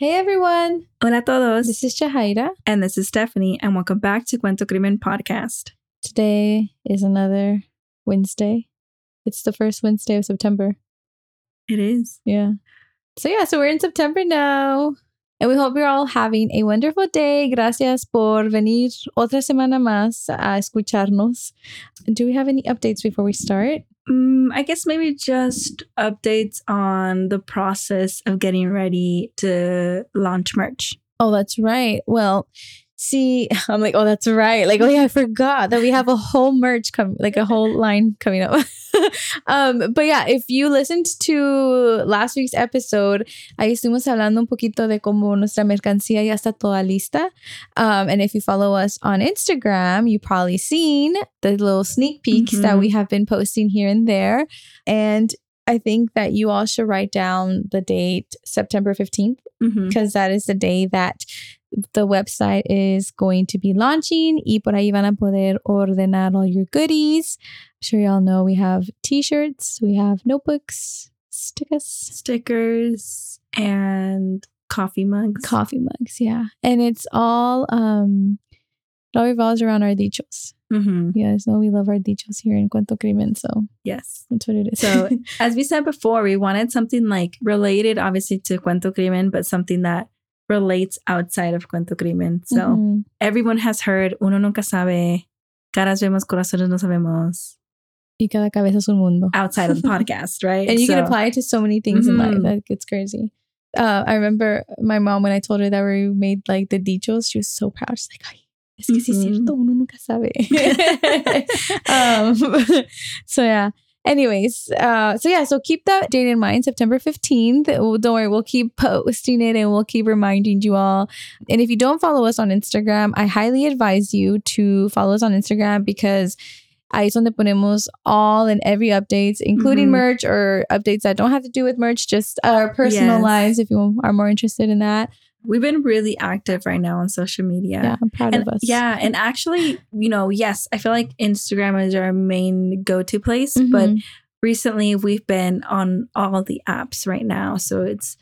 Hey everyone, Hola a todos. this is Jahaira. and this is Stephanie, and welcome back to Cuento Crimen Podcast. Today is another Wednesday. It's the first Wednesday of September. It is. Yeah. So yeah, so we're in September now. And we hope you're all having a wonderful day. Gracias por venir otra semana más a escucharnos. Do we have any updates before we start? Mm, I guess maybe just updates on the process of getting ready to launch merch. Oh, that's right. Well, see, I'm like, oh, that's right. Like, oh yeah, I forgot that we have a whole merch coming, like a whole line coming up. um, but yeah, if you listened to last week's episode, ahí estuvimos hablando un poquito de cómo nuestra mercancía ya está toda lista. Um, and if you follow us on Instagram, you probably seen the little sneak peeks that Mhm. we have been posting here and there. And I think that you all should write down the date, September 15th Mhm. because that is the day that the website is going to be launching y por ahí van a poder ordenar all your goodies. I'm sure y'all know we have t-shirts, we have notebooks, stickers, Stickers and coffee mugs. coffee mugs, yeah. And it's all um it all revolves around our dichos. Mhm. You guys know we love our dichos here in Cuento Crimen, so Yes. that's what it is. So, as we said before, we wanted something like related, obviously, to Cuento Crimen, but something that relates outside of Cuento Crimen. So, Mhm. everyone has heard Uno Nunca Sabe, Caras Vemos, Corazones No Sabemos, y cada cabeza es un mundo. outside of the podcast, right? and you can apply it to so many things in life. Mhm. That gets crazy. Uh, I remember my mom when I told her that we made like the dichos, she was so proud. She's like, "Ay, es que sí es cierto, uno nunca sabe." um, so yeah. Anyways, uh, so yeah, so keep that date in mind, September 15th. Don't worry, we'll keep posting it and we'll keep reminding you all. And if you don't follow us on Instagram, I highly advise you to follow us on Instagram because ahí es donde ponemos all and every updates, including Mhm. merch or updates that don't have to do with merch, just our personal Yes. lives if you are more interested in that. We've been really active right now on social media. Yeah, I'm proud And, of us. yeah, and actually, you know, yes, I feel like Instagram is our main go-to place, but Mhm. recently we've been on all the apps right now. So it's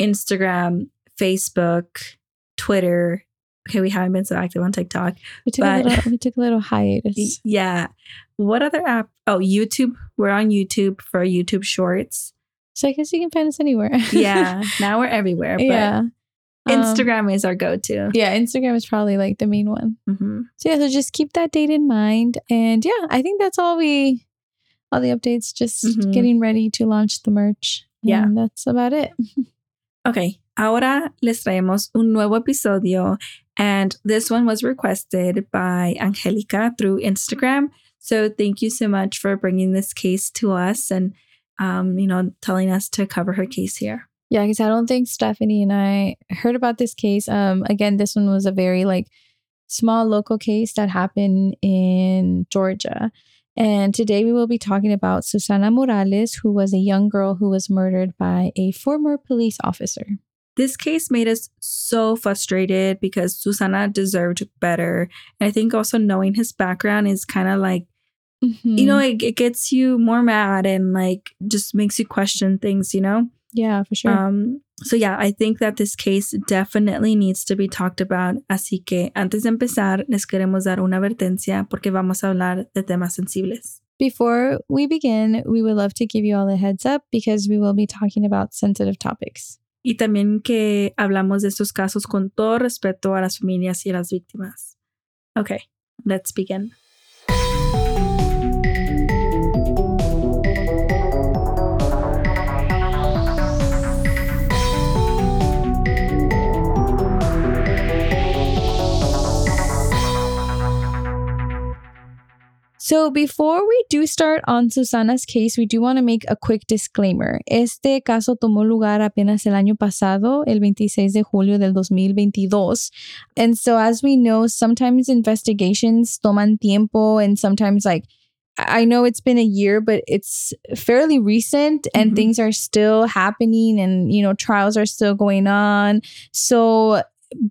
Instagram, Facebook, Twitter. Okay, we haven't been so active on TikTok. we took but- a little we took a little hiatus. Yeah. What other app? Oh, YouTube. We're on YouTube for YouTube Shorts. So I guess you can find us anywhere. Yeah. now we're everywhere. But Um, Instagram is our go-to. yeah, Instagram is probably like the main one. Mhm. So yeah, so just keep that date in mind. And yeah, I think that's all we all the updates, just Mhm. getting ready to launch the merch. Yeah. And that's about it. Ok, ahora les traemos un nuevo episodio, and this one was requested by Angelica through Instagram. So thank you so much for bringing this case to us and, um, you know, telling us to cover her case here. Yeah, because I don't think Stephanie and I heard about this case. Um, again, this one was a very like small local case that happened in Georgia. And today we will be talking about Susana Morales, who was a young girl who was murdered by a former police officer. This case made us so frustrated because Susana deserved better. And I think also knowing his background is kind of like, you know, it, it gets you more mad and like just makes you question things, you know? Yeah, for sure. Um, so yeah, I think that this case definitely needs to be talked about. Así que antes de empezar, les queremos dar una advertencia porque vamos a hablar de temas sensibles. Before we begin, we would love to give you all a heads up because we will be talking about sensitive topics. Y también que hablamos de estos casos con todo respeto a las familias y a las víctimas. Okay, let's begin. So, before we do start on Susana's case, we do want to make a quick disclaimer. Este caso tomó lugar apenas el año pasado, el 26 de julio del 2022. And so, as we know, sometimes investigations toman tiempo and sometimes, like, I know it's been a year, but it's fairly recent and Mhm. things are still happening and, you know, trials are still going on. So,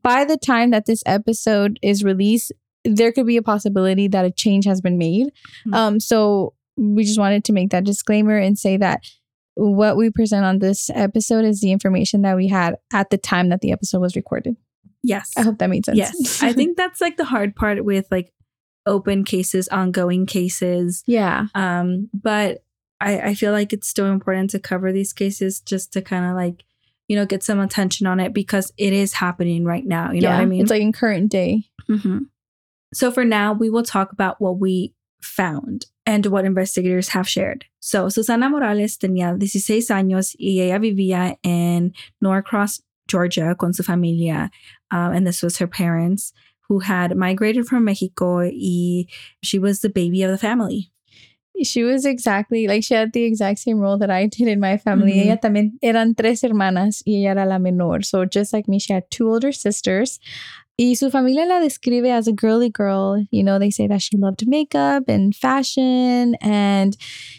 by the time that this episode is released, there could be a possibility that a change has been made. Mhm. Um, so we just wanted to make that disclaimer and say that what we present on this episode is the information that we had at the time that the episode was recorded. Yes. I hope that made sense. Yes. I think that's like the hard part with like open cases, ongoing cases. yeah. Um, but I, I feel like it's still important to cover these cases just to kind of like, you know, get some attention on it because it is happening right now. You know yeah. what I mean? It's like in current day. Mhm. So for now, we will talk about what we found and what investigators have shared. So Susana Morales tenía 16 años y ella vivía en Norcross, Georgia, con su familia, um, and this was her parents who had migrated from Mexico. Y she was the baby of the family. She was exactly like she had the exact same role that I did in my family. Mhm. Ella también eran tres hermanas y ella era la menor. So just like me, she had two older sisters. Y su familia la describe as a girly girl. You know, they say that she loved makeup and fashion and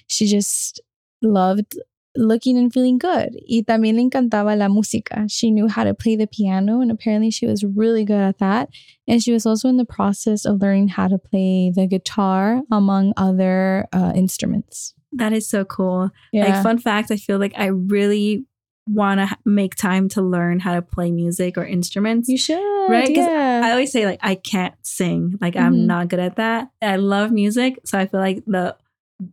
she just loved looking and feeling good. Y también le encantaba la música. She knew how to play the piano and apparently she was really good at that. And she was also in the process of learning how to play the guitar, among other uh, instruments. That is so cool. Yeah. Like, fun fact, I feel like I really want to make time to learn how to play music or instruments. you should. Right? 'Cause Yeah. I always say like I can't sing. Like I'm Mhm. not good at that. I love music, so I feel like the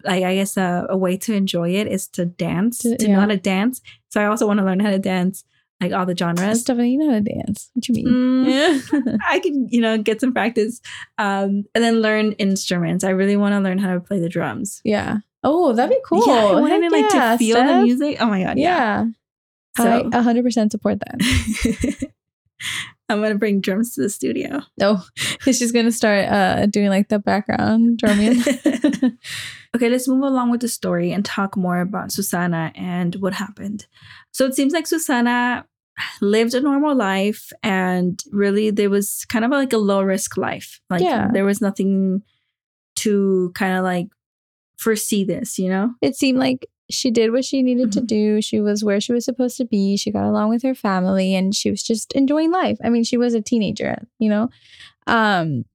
like I guess a, a way to enjoy it is to dance, To- to, yeah. know how to dance. So I also want to learn how to dance, like all the genres. Stephanie, you know how to dance. What you mean? Mm, Yeah. I can, you know, get some practice, um, and then learn instruments. I really want to learn how to play the drums. yeah. Oh, that'd be cool. Yeah, I want Heck to like yeah, to feel the music. Oh my god, yeah. Yeah. So- I 100% support that. I'm gonna bring drums to the studio. Oh, she's going to start uh, doing like the background drumming. Okay, let's move along with the story and talk more about Susana and what happened. So it seems like Susana lived a normal life and really there was kind of like a low risk life. Like Yeah. there was nothing to kind of like foresee this, you know? it seemed like she did what she needed to Mhm. do. She was where she was supposed to be. She got along with her family and she was just enjoying life. I mean, she was a teenager, you know? Um,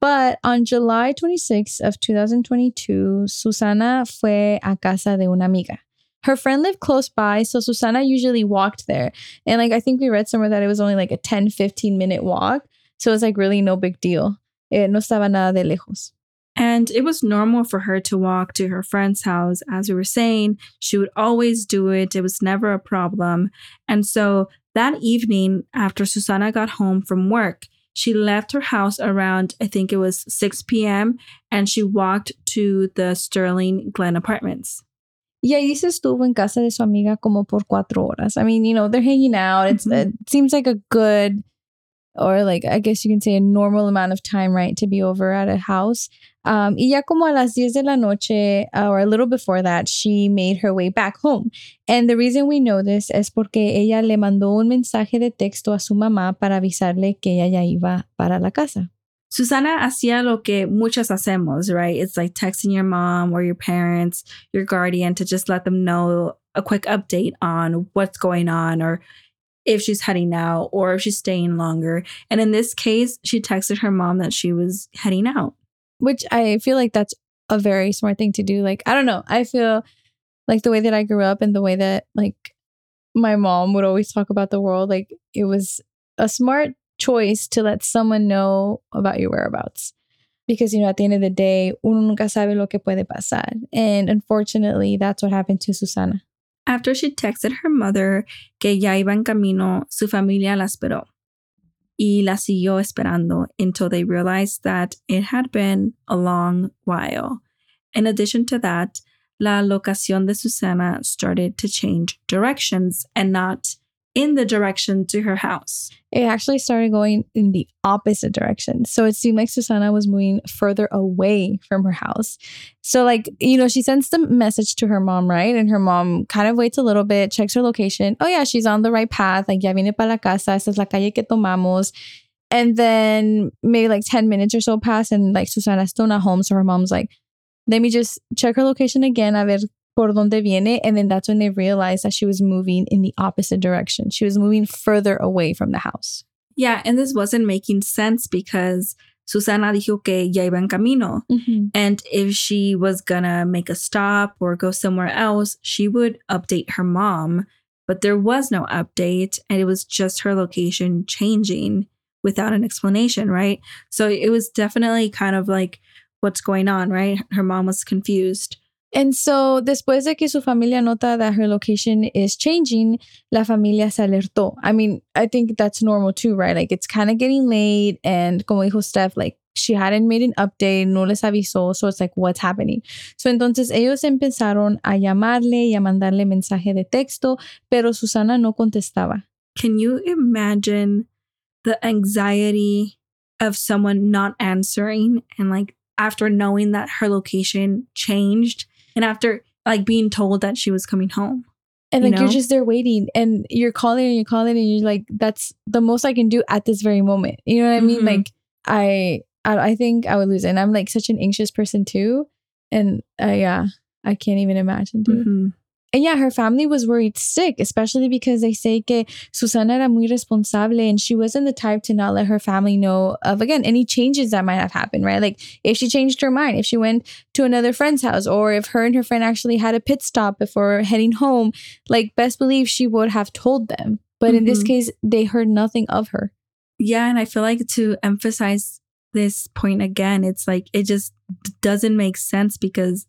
but on July 26th of 2022, Susana fue a casa de una amiga. Her friend lived close by, so Susana usually walked there. And like I think we read somewhere that it was only like a 10, 15 minute walk. So it's like really no big deal. Eh, no estaba nada de lejos. And it was normal for her to walk to her friend's house. As we were saying, she would always do it. It was never a problem. And so that evening, after Susana got home from work, she left her house around, I think it was 6 p.m., and she walked to the Sterling Glen apartments. Y ahí se estuvo en casa de su amiga como por cuatro horas. I mean, you know, they're hanging out. It's Mhm. it seems like a good, or like I guess you can say a normal amount of time, right, to be over at a house. Um, y ya como a las 10 de la noche, uh, or a little before that, she made her way back home. And the reason we know this es porque ella le mandó un mensaje de texto a su mamá para avisarle que ella ya iba para la casa. Susana hacía lo que muchas hacemos, right? It's like texting your mom or your parents, your guardian to just let them know a quick update on what's going on or if she's heading out or if she's staying longer. And in this case, she texted her mom that she was heading out. which I feel like that's a very smart thing to do. Like, I don't know. I feel like the way that I grew up and the way that like my mom would always talk about the world, like it was a smart choice to let someone know about your whereabouts. Because, you know, at the end of the day, uno nunca sabe lo que puede pasar. And unfortunately, that's what happened to Susana. After she texted her mother que ya iba en camino, su familia la esperó. Y la siguió esperando until they realized that it had been a long while. In addition to that, la locación de Susana started to change directions and not in the direction to her house. It actually started going in the opposite direction. So it seemed like Susana was moving further away from her house. So, like, you know, she sends the message to her mom, right? And her mom kind of waits a little bit, checks her location. Oh, yeah, she's on the right path. Like, ya viene para la casa. Esta es la calle que tomamos. And then maybe like 10 minutes or so pass, and like Susana's still not home. So her mom's like, let me just check her location again, a ver por donde viene. And then that's when they realized that she was moving in the opposite direction. She was moving further away from the house. Yeah, and this wasn't making sense because Susana dijo que ya iba en camino. Mhm. And if she was gonna make a stop or go somewhere else, she would update her mom. But there was no update, and it was just her location changing without an explanation, right? So it was definitely kind of like, what's going on, right? Her mom was confused. And so, después de que su familia nota that her location is changing, la familia se alertó. I mean, I think that's normal too, right? Like it's kind of getting late, and como dijo Steph, like she hadn't made an update, no les avisó, so it's like, what's happening? So entonces ellos empezaron a llamarle y a mandarle mensaje de texto, pero Susana no contestaba. Can you imagine the anxiety of someone not answering and like after knowing that her location changed and after like being told that she was coming home? And You like you're just there waiting, and you're calling and you're calling, and you're like, that's the most I can do at this very moment. You know what I mean? Mhm. Like I, I, I think I would lose it. And I'm like such an anxious person too, and uh, yeah, I can't even imagine, dude. Mhm. And yeah, her family was worried sick, especially because they say que Susana era muy responsable and she wasn't the type to not let her family know of, again, any changes that might have happened, right? Like if she changed her mind, if she went to another friend's house, or if her and her friend actually had a pit stop before heading home, like best believe she would have told them. But in this Mhm. case, they heard nothing of her. Yeah, and I feel like to emphasize this point again, it's like it just doesn't make sense because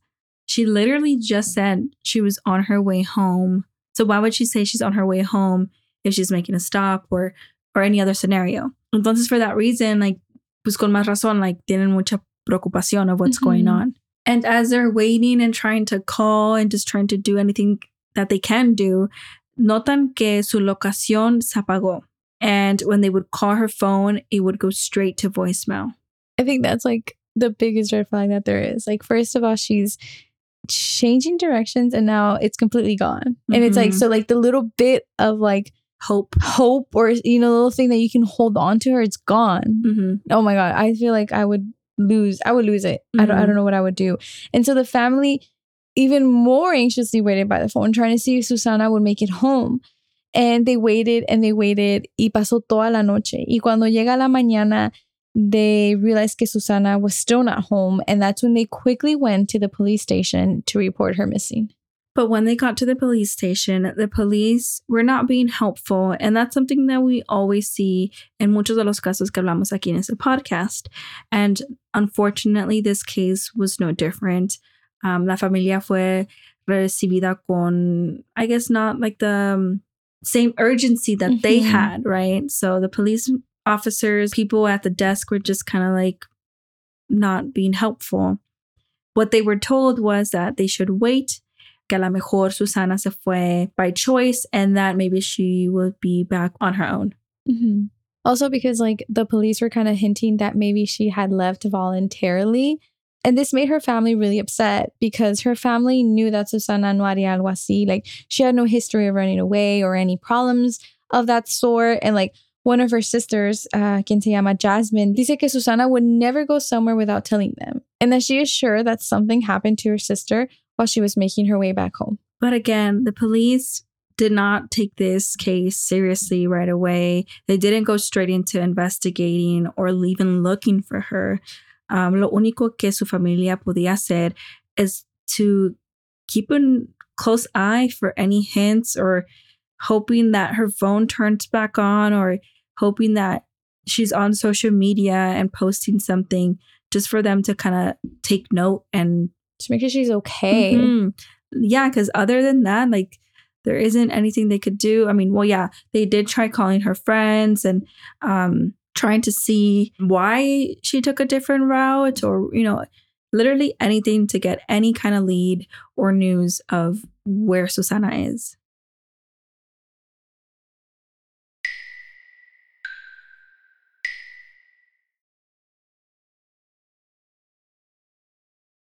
she literally just said she was on her way home. So why would she say she's on her way home if she's making a stop or or any other scenario? Entonces for that reason, like pues con más razón, like tienen mucha preocupación of what's going Mhm. on. And as they're waiting and trying to call and just trying to do anything that they can do, notan que su locación se apagó. And when they would call her phone, it would go straight to voicemail. I think that's like the biggest red flag that there is. Like, first of all, she's changing directions and now it's completely gone. And it's like, Mhm. so like the little bit of like Hope. hope or, you know, little thing that you can hold on to her, it's gone. hmm Oh my God. I feel like I would lose, I would lose it. I don't, I don't know what I would do. And so the family even more anxiously waited by the phone, trying to see if Susana would make it home. And they waited and they waited y pasó toda la noche. Y cuando llega la mañana, they realized que Susana was still not home. And that's when they quickly went to the police station to report her missing. But when they got to the police station, the police were not being helpful. And that's something that we always see in muchos de los casos que hablamos aquí en este podcast. And unfortunately, this case was no different. Um, la familia fue recibida con, I guess, not like the um, same urgency that they Mhm. had, right? So the police officers, people at the desk were just kind of like not being helpful. What they were told was that they should wait que a lo mejor Susana se fue by choice and that maybe she would be back on her own. Mhm. Also, because like the police were kind of hinting that maybe she had left voluntarily. And this made her family really upset because her family knew that Susana algo así. Like she had no history of running away or any problems of that sort. And like one of her sisters, uh, quien se llama Jasmine, dice que Susana would never go somewhere without telling them. And that she is sure that something happened to her sister while she was making her way back home. But again, the police did not take this case seriously right away. They didn't go straight into investigating or even looking for her. Um, lo único que su familia podía hacer is to keep a close eye for any hints or hoping that her phone turns back on or hoping that she's on social media and posting something just for them to kind of take note and To make sure she's okay. Mhm. Yeah, because other than that, like there isn't anything they could do. I mean, well, yeah, they did try calling her friends and um trying to see why she took a different route or, you know, literally anything to get any kind of lead or news of where Susana is.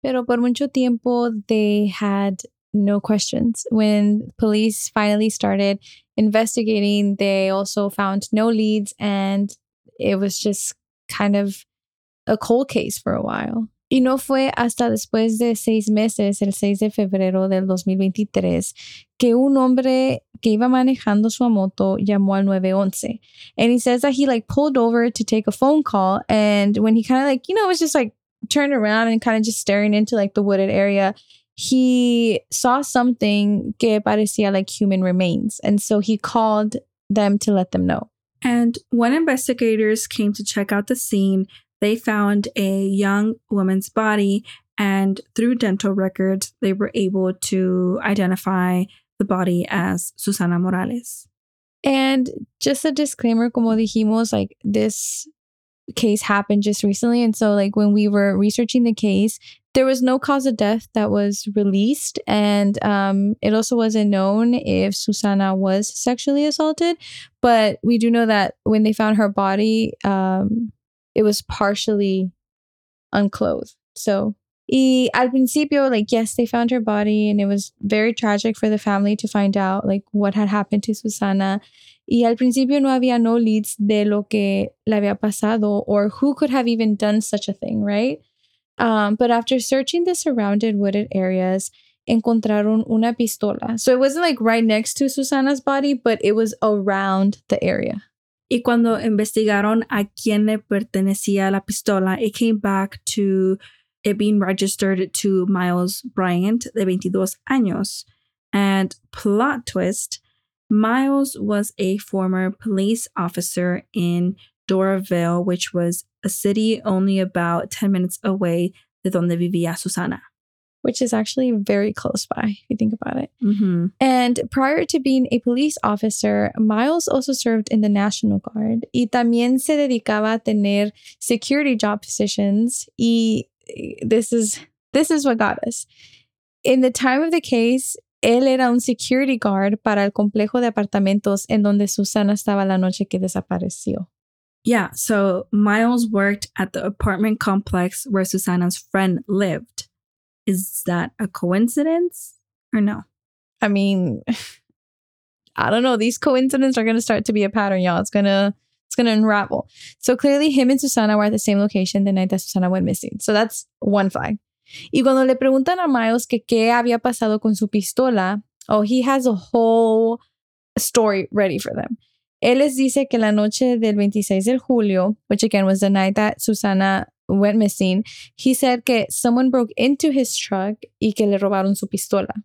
Pero por mucho tiempo, they had no questions. When police finally started investigating, they also found no leads, and it was just kind of a cold case for a while. Y no fue hasta después de seis meses, el 6 de febrero del 2023, que un hombre que iba manejando su moto llamó al 911. And he says that he like pulled over to take a phone call. And when he kind of like, you know, it was just like turned around and kind of just staring into like the wooded area, he saw something que parecía like human remains. And so he called them to let them know. And when investigators came to check out the scene, they found a young woman's body. And through dental records, they were able to identify the body as Susana Morales. And just a disclaimer, como dijimos, like this case happened just recently. And so, like, when we were researching the case, there was no cause of death that was released. And um, it also wasn't known if Susana was sexually assaulted. But we do know that when they found her body, um, it was partially unclothed. So, y al principio, like, yes, they found her body, and it was very tragic for the family to find out, like, what had happened to Susana. Y al principio no había no leads de lo que le había pasado or who could have even done such a thing, right? Um, but after searching the surrounded wooded areas, encontraron una pistola. So it wasn't like right next to Susana's body, but it was around the area. Y cuando investigaron a quién le pertenecía la pistola, it came back to it being registered to Miles Bryant, de 22 años. And plot twist, Miles was a former police officer in Doraville, which was a city only about 10 minutes away de donde vivía Susana. Which is actually very close by, if you think about it. Mm-hmm. And prior to being a police officer, Miles also served in the National Guard y también se dedicaba a tener security job positions. Y this is this is what got us. In the time of the case, él era un security guard para el complejo de apartamentos en donde Susana estaba la noche que desapareció. Yeah, so Miles worked at the apartment complex where Susana's friend lived. Is that a coincidence or no? I mean, I don't know. These coincidences are going to start to be a pattern, y'all. It's going to it's going to unravel. So clearly him and Susana were at the same location the night that Susana went missing. So that's one flag. Y cuando le preguntan a Miles que qué había pasado con su pistola, oh, he has a whole story ready for them. Él les dice que la noche del 26 de julio, which again was the night that Susana went missing, he said que someone broke into his truck y que le robaron su pistola.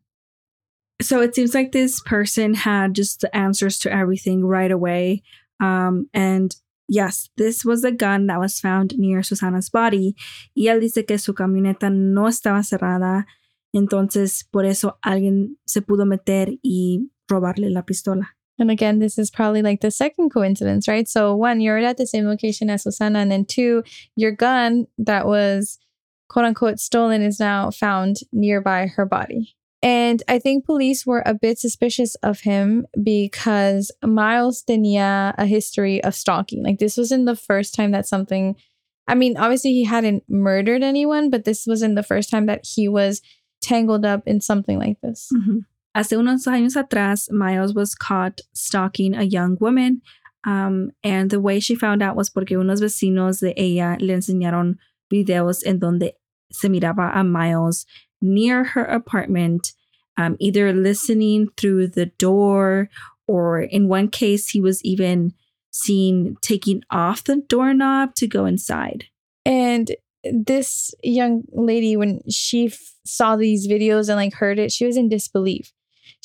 So it seems like this person had just the answers to everything right away. Um, and yes, this was the gun that was found near Susana's body. Y él dice que su camioneta no estaba cerrada. Entonces, por eso alguien se pudo meter y robarle la pistola. And again, this is probably like the second coincidence, right? So, one, you're at the same location as Susana. And then two, your gun that was quote unquote stolen is now found nearby her body. And I think police were a bit suspicious of him because Miles tenía a history of stalking. Like, this wasn't the first time that something, I mean, obviously he hadn't murdered anyone, but this wasn't the first time that he was tangled up in something like this. Mm-hmm. Hace unos años atrás, Miles was caught stalking a young woman. Um, and the way she found out was porque unos vecinos de ella le enseñaron videos en donde se miraba a Miles near her apartment, um, either listening through the door, or in one case, he was even seen taking off the doorknob to go inside. And this young lady, when she f- saw these videos and like heard it, she was in disbelief.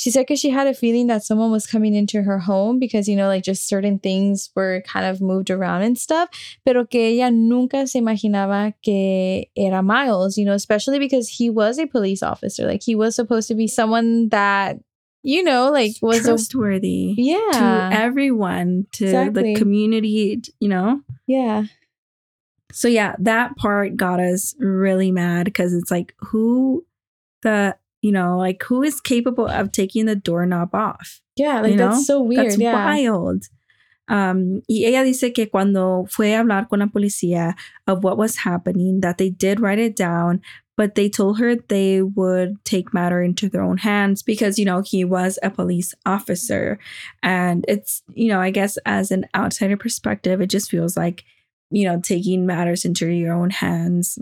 She said because she had a feeling that someone was coming into her home because, you know, like just certain things were kind of moved around and stuff, pero que ella nunca se imaginaba que era Miles, you know, especially because he was a police officer. Like he was supposed to be someone that you know, like was trustworthy. A, yeah. To everyone, to exactly. the community, you know? Yeah. So yeah, that part got us really mad because it's like who the you know, like who is capable of taking the doorknob off? Yeah, like you that's know? so weird. That's yeah. wild. Um, y ella dice que cuando fue a hablar con la policía of what was happening, that they did write it down, but they told her they would take matter into their own hands because, you know, he was a police officer. And it's, you know, I guess as an outsider perspective, it just feels like, you know, taking matters into your own hands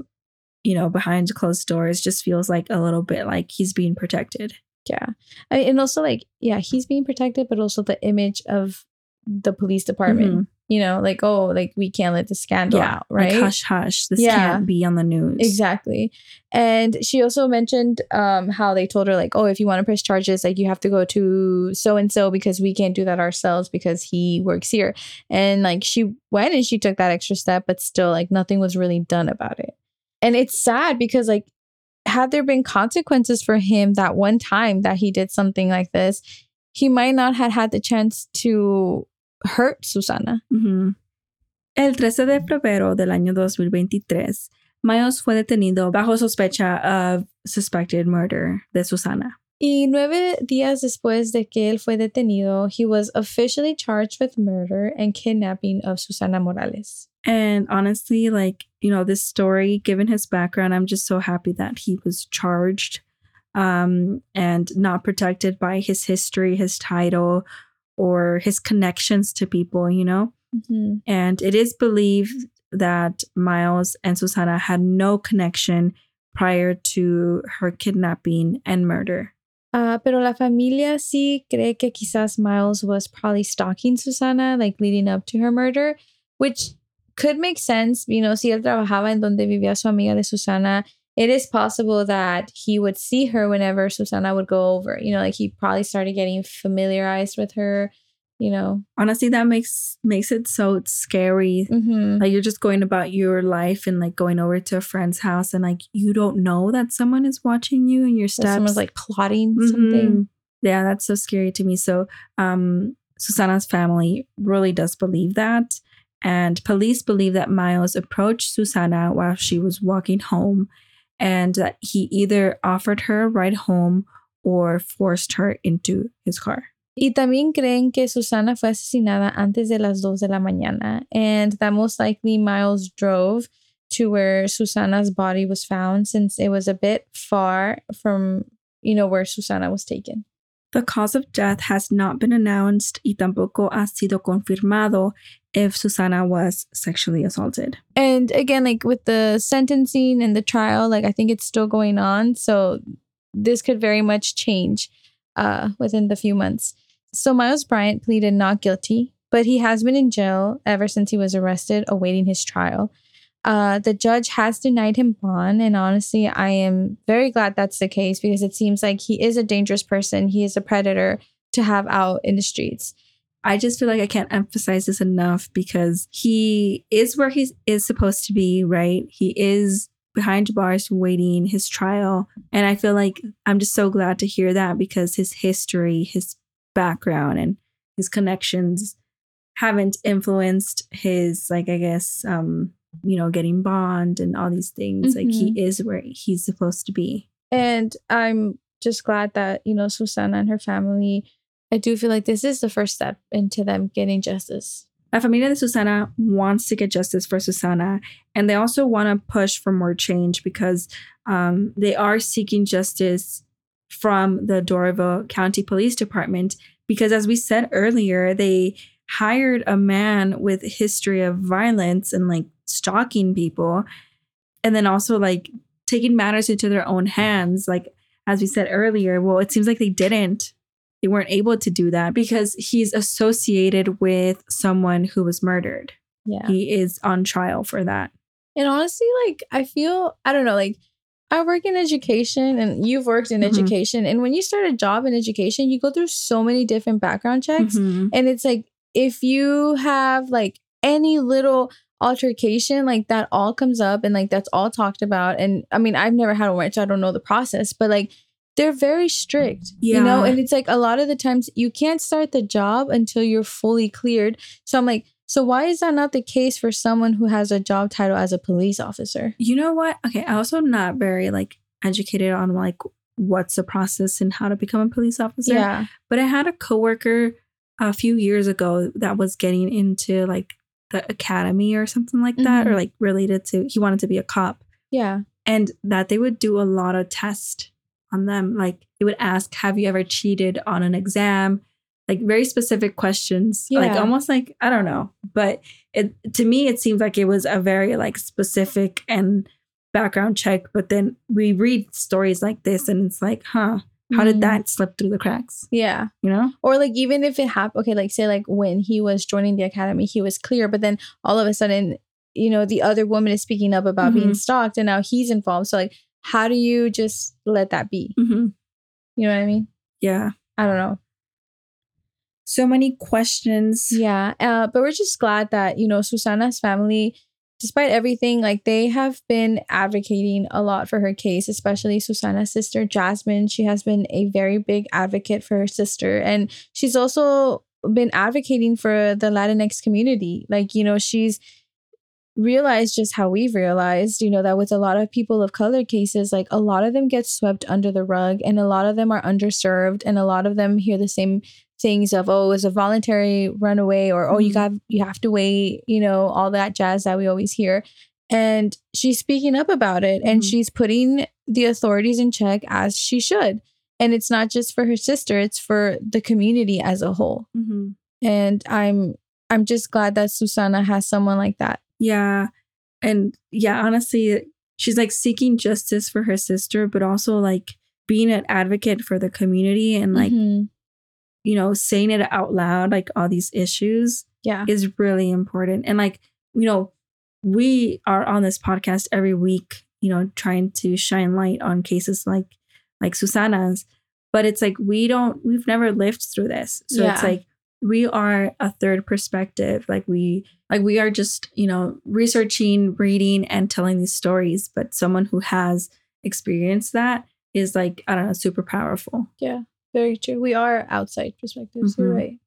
you know, behind closed doors just feels like a little bit like he's being protected. Yeah. I, and also, like, yeah, he's being protected, but also the image of the police department. Mhm. You know, like, oh, like, we can't let the scandal Yeah. out, right? Like hush hush. This Yeah. can't be on the news. Exactly. And she also mentioned um, how they told her, like, oh, if you want to press charges, like, you have to go to so and so because we can't do that ourselves because he works here. And like, she went and she took that extra step, but still, like, nothing was really done about it. And it's sad because, like, had there been consequences for him that one time that he did something like this, he might not have had the chance to hurt Susana. El 13 de febrero del año 2023, Miles fue detenido bajo sospecha of suspected murder de Susana. Y nueve días después de que él fue detenido, he was officially charged with murder and kidnapping of Susana Morales. And honestly, like, you know, this story, given his background, I'm just so happy that he was charged um, and not protected by his history, his title, or his connections to people, you know? And it is believed that Miles and Susana had no connection prior to her kidnapping and murder. Uh, pero la familia sí cree que quizás Miles was probably stalking Susana, like leading up to her murder, which could make sense. You know, si él trabajaba en donde vivía su amiga de Susana, it is possible that he would see her whenever Susana would go over. You know, like he probably started getting familiarized with her, you know. Honestly, that makes makes it so scary. Mm-hmm. Like you're just going about your life and like going over to a friend's house and like you don't know that someone is watching you and your steps. Someone's like plotting Mhm. something. Yeah, that's so scary to me. So, um, Susana's family really does believe that. And police believe that Miles approached Susana while she was walking home and that he either offered her a ride home or forced her into his car. Y también creen que Susana fue asesinada antes de las dos de la mañana, and that most likely Miles drove to where Susana's body was found since it was a bit far from, you know, where Susana was taken. The cause of death has not been announced y tampoco ha sido confirmado if Susana was sexually assaulted. And again, like with the sentencing and the trial, like I think it's still going on. So this could very much change uh, within the few months. So Miles Bryant pleaded not guilty, but he has been in jail ever since he was arrested, awaiting his trial. Uh, the judge has denied him bond, and honestly, I am very glad that's the case because it seems like he is a dangerous person. He is a predator to have out in the streets. I just feel like I can't emphasize this enough because he is where he is supposed to be, right? He is behind bars waiting his trial. And I feel like I'm just so glad to hear that because his history, his background, and his connections haven't influenced his, like, I guess, um, you know, getting bond and all these things. Like, he is where he's supposed to be. And I'm just glad that, you know, Susana and her family, I do feel like this is the first step into them getting justice. La familia de Susana wants to get justice for Susana, and they also want to push for more change because um, they are seeking justice from the Doraville County Police Department. Because, as we said earlier, they hired a man with history of violence and like stalking people, and then also like taking matters into their own hands. Like, as we said earlier, well, it seems like they didn't they weren't able to do that because he's associated with someone who was murdered. Yeah. He is on trial for that. And honestly, like, I feel, I don't know, like, I work in education and you've worked in Mhm. education. And when you start a job in education, you go through so many different background checks. Mhm. And it's like, if you have like any little altercation, like that all comes up and like that's all talked about. And I mean, I've never had one, so I don't know the process, but like they're very strict, you know? And it's like a lot of the times you can't start the job until you're fully cleared. So I'm like, so why is that not the case for someone who has a job title as a police officer? You know what? Okay, I also not very like educated on like what's the process and how to become a police officer. Yeah. But I had a coworker a few years ago that was getting into like the academy or something like that, Mhm. or like related to he wanted to be a cop. Yeah. and that they would do a lot of tests on them like they would ask have you ever cheated on an exam like very specific questions like almost like i don't know but it to me it seems like it was a very like specific and background check, but then we read stories like this and it's like, huh, how did Mhm. that slip through the cracks? Yeah. You know? Or like even if it happened, okay, like say like when he was joining the academy, he was clear, but then all of a sudden, you know, the other woman is speaking up about being Mhm. stalked and now he's involved. So like how do you just let that be? Mm-hmm. You know what I mean? Yeah. I don't know. So many questions. Yeah. Uh, but we're just glad that, you know, Susana's family, despite everything, like they have been advocating a lot for her case, especially Susana's sister, Jasmine. She has been a very big advocate for her sister. And she's also been advocating for the Latinx community. Like, you know, she's realized just how we've realized, you know, that with a lot of people of color cases, like a lot of them get swept under the rug and a lot of them are underserved and a lot of them hear the same things of oh it was a voluntary runaway or oh you got you have to wait you know all that jazz that we always hear. And she's speaking up about it and Mhm. she's putting the authorities in check as she should. And it's not just for her sister it's for the community as a whole. Mm-hmm. and i'm i'm just glad that susana has someone like that Yeah. And yeah, honestly, she's like seeking justice for her sister, but also like being an advocate for the community and like, Mhm. you know, saying it out loud, like all these issues yeah is really important. And like, you know, we are on this podcast every week, you know, trying to shine light on cases like like Susana's, but it's like we don't we've never lived through this. So it's like we are a third perspective. Like we like we are just, you know, researching, reading and telling these stories, but someone who has experienced that is like, I don't know, super powerful. Yeah, very true. We are outside perspectives. You're Mhm. right.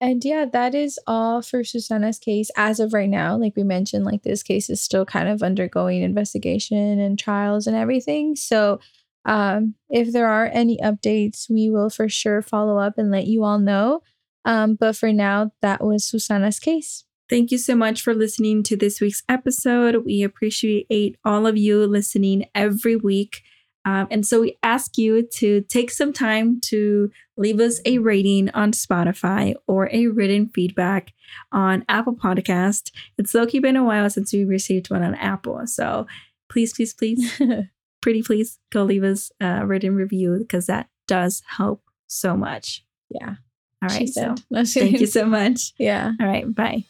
And yeah, that is all for Susana's case as of right now. Like we mentioned, like this case is still kind of undergoing investigation and trials and everything. So um, if there are any updates, we will for sure follow up and let you all know. Um, but for now, that was Susana's case. Thank you so much for listening to this week's episode. We appreciate all of you listening every week. Um, and so we ask you to take some time to leave us a rating on Spotify or a written feedback on Apple Podcast. It's low key been a while since we received one on Apple. So please, please, please, pretty please go leave us a written review because that does help so much. yeah. All right. she. So said. No, she thank you so much. Yeah. All right. Bye.